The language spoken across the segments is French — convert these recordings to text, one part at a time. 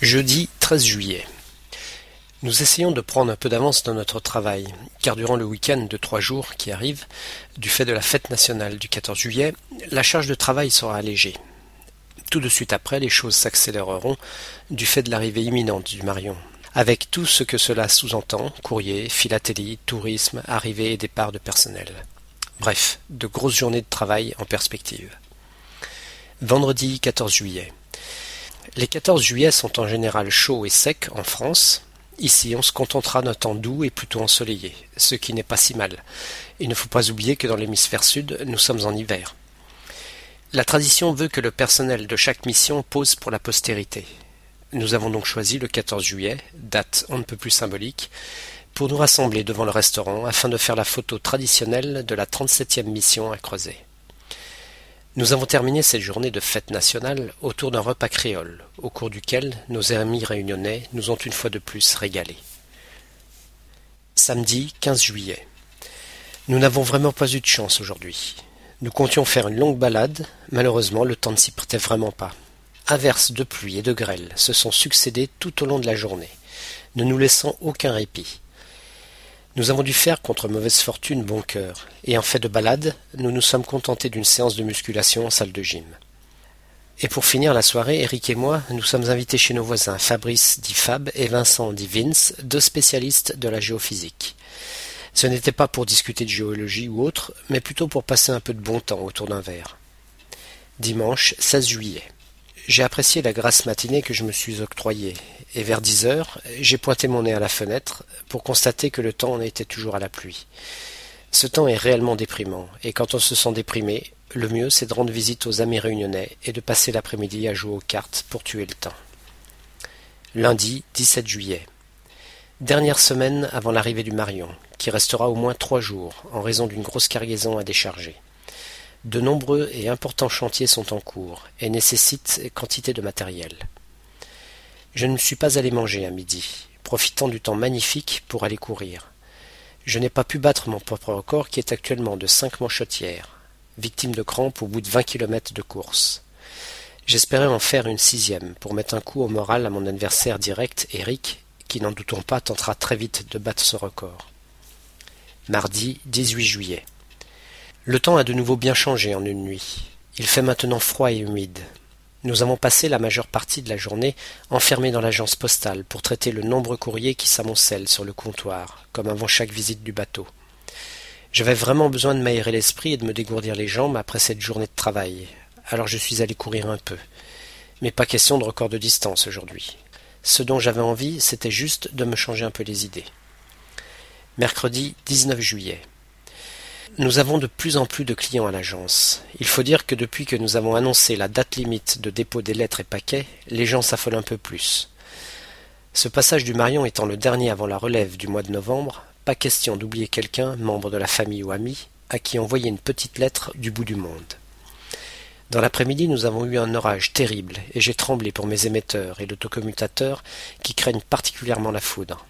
Jeudi 13 juillet. Nous essayons de prendre un peu d'avance dans notre travail, car durant le week-end de trois jours qui arrive, du fait de la fête nationale du 14 juillet, la charge de travail sera allégée. Tout de suite après, les choses s'accéléreront du fait de l'arrivée imminente du Marion, avec tout ce que cela sous-entend, courrier, philatélie, tourisme, arrivée et départ de personnel. Bref, de grosses journées de travail en perspective. Vendredi 14 juillet. Les 14 juillet sont en général chauds et secs en France. Ici, on se contentera d'un temps doux et plutôt ensoleillé, ce qui n'est pas si mal. Il ne faut pas oublier que dans l'hémisphère sud, nous sommes en hiver. La tradition veut que le personnel de chaque mission pose pour la postérité. Nous avons donc choisi le 14 juillet, date on ne peut plus symbolique, pour nous rassembler devant le restaurant afin de faire la photo traditionnelle de la 37e mission à Creuset. Nous avons terminé cette journée de fête nationale autour d'un repas créole, au cours duquel nos amis réunionnais nous ont une fois de plus régalés. Samedi 15 juillet. Nous n'avons vraiment pas eu de chance aujourd'hui. Nous comptions faire une longue balade, malheureusement le temps ne s'y prêtait vraiment pas. Averses de pluie et de grêle se sont succédées tout au long de la journée, ne nous laissant aucun répit. Nous avons dû faire contre mauvaise fortune bon cœur, et en fait de balade, nous nous sommes contentés d'une séance de musculation en salle de gym. Et pour finir la soirée, Eric et moi, nous sommes invités chez nos voisins Fabrice dit Fab et Vincent dit Vince, deux spécialistes de la géophysique. Ce n'était pas pour discuter de géologie ou autre, mais plutôt pour passer un peu de bon temps autour d'un verre. Dimanche 16 juillet. J'ai apprécié la grasse matinée que je me suis octroyée, et vers dix heures, j'ai pointé mon nez à la fenêtre pour constater que le temps en était toujours à la pluie. Ce temps est réellement déprimant, et quand on se sent déprimé, le mieux c'est de rendre visite aux amis réunionnais et de passer l'après-midi à jouer aux cartes pour tuer le temps. Lundi 17 juillet. Dernière semaine avant l'arrivée du Marion, qui restera au moins trois jours en raison d'une grosse cargaison à décharger. De nombreux et importants chantiers sont en cours et nécessitent quantité de matériel. Je ne suis pas allé manger à midi, profitant du temps magnifique pour aller courir. Je n'ai pas pu battre mon propre record qui est actuellement de cinq manchotières, victime de crampes au bout de vingt kilomètres de course. J'espérais en faire une sixième pour mettre un coup au moral à mon adversaire direct, Eric, qui n'en doutons pas tentera très vite de battre ce record. Mardi 18 juillet. Le temps a de nouveau bien changé en une nuit. Il fait maintenant froid et humide. Nous avons passé la majeure partie de la journée enfermés dans l'agence postale pour traiter le nombreux courrier qui s'amoncellent sur le comptoir, comme avant chaque visite du bateau. J'avais vraiment besoin de m'aérer l'esprit et de me dégourdir les jambes après cette journée de travail, alors je suis allé courir un peu. Mais pas question de record de distance aujourd'hui. Ce dont j'avais envie, c'était juste de me changer un peu les idées. Mercredi 19 juillet. Nous avons de plus en plus de clients à l'agence. Il faut dire que depuis que nous avons annoncé la date limite de dépôt des lettres et paquets, les gens s'affolent un peu plus. Ce passage du Marion étant le dernier avant la relève du mois de novembre, pas question d'oublier quelqu'un, membre de la famille ou ami, à qui envoyer une petite lettre du bout du monde. Dans l'après-midi, nous avons eu un orage terrible, et j'ai tremblé pour mes émetteurs et l'autocommutateurs qui craignent particulièrement la foudre.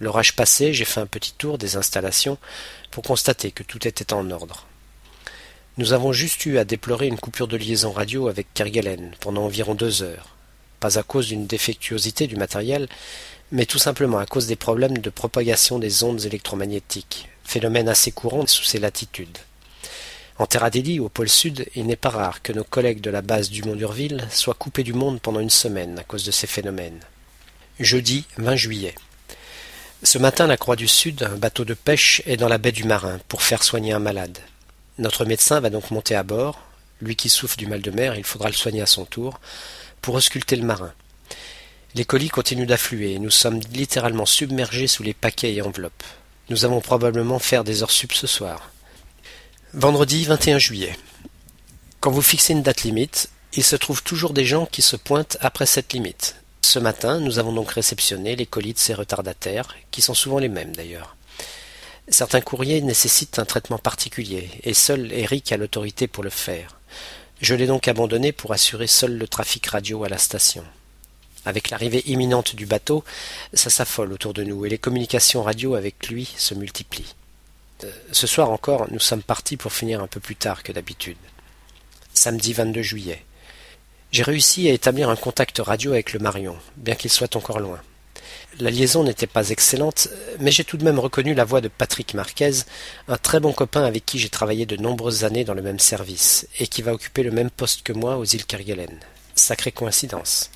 L'orage passé, j'ai fait un petit tour des installations pour constater que tout était en ordre. Nous avons juste eu à déplorer une coupure de liaison radio avec Kerguelen pendant environ deux heures, pas à cause d'une défectuosité du matériel, mais tout simplement à cause des problèmes de propagation des ondes électromagnétiques, phénomène assez courant sous ces latitudes. En Terre Adélie, au pôle sud, il n'est pas rare que nos collègues de la base du Mont-Durville soient coupés du monde pendant une semaine à cause de ces phénomènes. Jeudi 20 juillet. Ce matin, la Croix du Sud, un bateau de pêche, est dans la baie du Marin pour faire soigner un malade. Notre médecin va donc monter à bord. Lui qui souffre du mal de mer, il faudra le soigner à son tour, pour ausculter le marin. Les colis continuent d'affluer et nous sommes littéralement submergés sous les paquets et enveloppes. Nous allons probablement faire des heures sup ce soir. Vendredi 21 juillet. Quand vous fixez une date limite, il se trouve toujours des gens qui se pointent après cette limite. Ce matin, nous avons donc réceptionné les colis de ces retardataires, qui sont souvent les mêmes d'ailleurs. Certains courriers nécessitent un traitement particulier, et seul Eric a l'autorité pour le faire. Je l'ai donc abandonné pour assurer seul le trafic radio à la station. Avec l'arrivée imminente du bateau, ça s'affole autour de nous et les communications radio avec lui se multiplient. Euh, ce soir encore, nous sommes partis pour finir un peu plus tard que d'habitude. Samedi 22 juillet. J'ai réussi à établir un contact radio avec le Marion, bien qu'il soit encore loin. La liaison n'était pas excellente, mais j'ai tout de même reconnu la voix de Patrick Marquez, un très bon copain avec qui j'ai travaillé de nombreuses années dans le même service, et qui va occuper le même poste que moi aux îles Kerguelen. Sacrée coïncidence.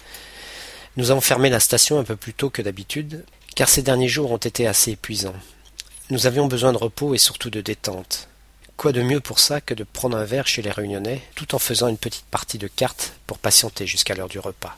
Nous avons fermé la station un peu plus tôt que d'habitude, car ces derniers jours ont été assez épuisants. Nous avions besoin de repos et surtout de détente. Quoi de mieux pour ça que de prendre un verre chez les Réunionnais, tout en faisant une petite partie de cartes pour patienter jusqu'à l'heure du repas?